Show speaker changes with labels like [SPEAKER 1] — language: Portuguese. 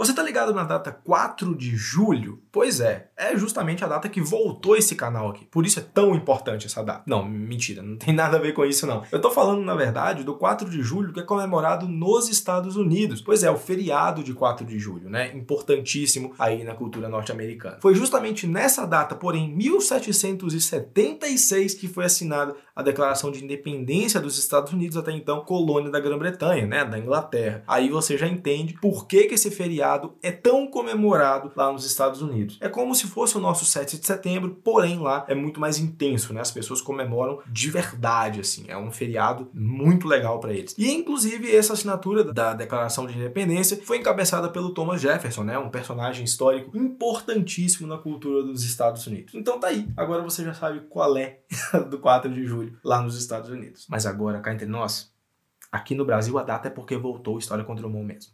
[SPEAKER 1] Você tá ligado na data 4 de julho? Pois é, é justamente a data que voltou esse canal aqui. Por isso é tão importante essa data. Não, mentira, não tem nada a ver com isso não. Eu tô falando, na verdade, do 4 de julho que é comemorado nos Estados Unidos. Pois é, o feriado de 4 de julho, né? Importantíssimo aí na cultura norte-americana. Foi justamente nessa data, porém 1776, que foi assinada a Declaração de Independência dos Estados Unidos, até então colônia da Grã-Bretanha, né? Da Inglaterra. Aí você já entende por que, que esse feriado é tão comemorado lá nos Estados Unidos. É como se fosse o nosso 7 de setembro, porém lá é muito mais intenso, né? As pessoas comemoram de verdade, assim. É um feriado muito legal para eles. E inclusive essa assinatura da Declaração de Independência foi encabeçada pelo Thomas Jefferson, né? Um personagem histórico importantíssimo na cultura dos Estados Unidos. Então tá aí. Agora você já sabe qual é do 4 de julho lá nos Estados Unidos. Mas agora, cá entre nós, aqui no Brasil a data é porque voltou História contra o Mundo mesmo.